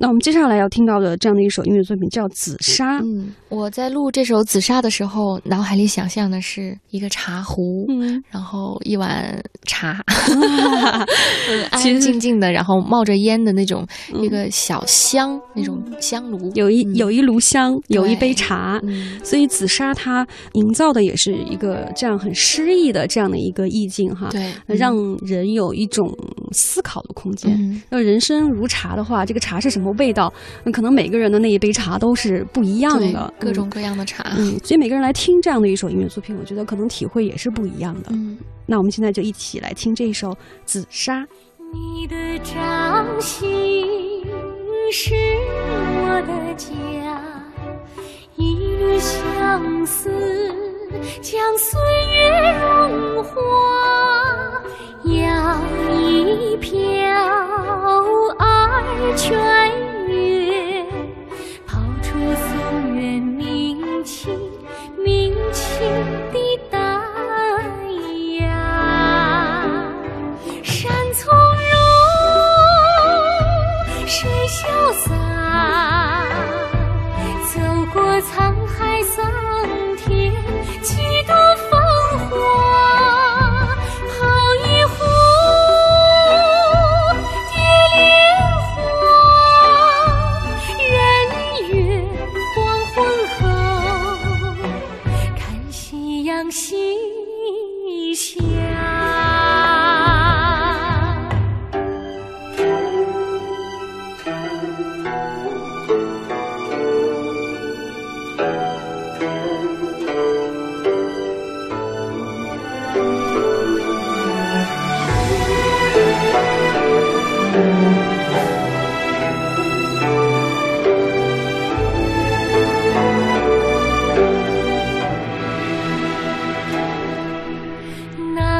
那我们接下来要听到的这样的一首音乐作品叫《紫砂》。嗯，我在录这首《紫砂》的时候，脑海里想象的是一个茶壶，嗯，然后一碗茶，安安静静的，然后冒着烟的那种一个小香，那种香炉，有一嗯。有一炉香，有一杯茶。嗯。所以紫砂它营造的也是一个这样很诗意的这样的一个意境哈，对，让人有一种思考的空间。嗯。要人生如茶的话，这个茶是什么味道？嗯可能每个人的那一杯茶都是不一样的，各种各样的茶，嗯。嗯，所以每个人来听这样的一首音乐作品，我觉得可能体会也是不一样的。嗯。那我们现在就一起来听这一首《紫砂》。你的掌心是我的家，一缕相思将岁月融化，摇一瓢的丹阳山从容水潇洒走过沧海桑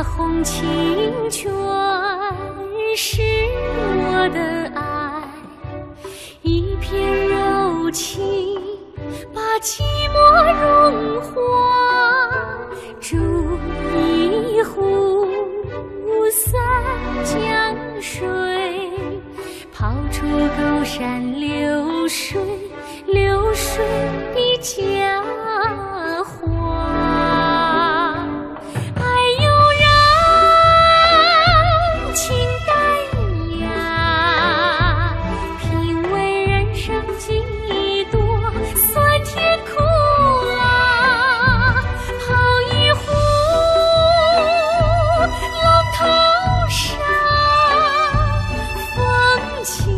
那红青泉是我的爱，一片柔情把寂寞融化，煮一壶三江水，泡出高山流水，流水的家。情。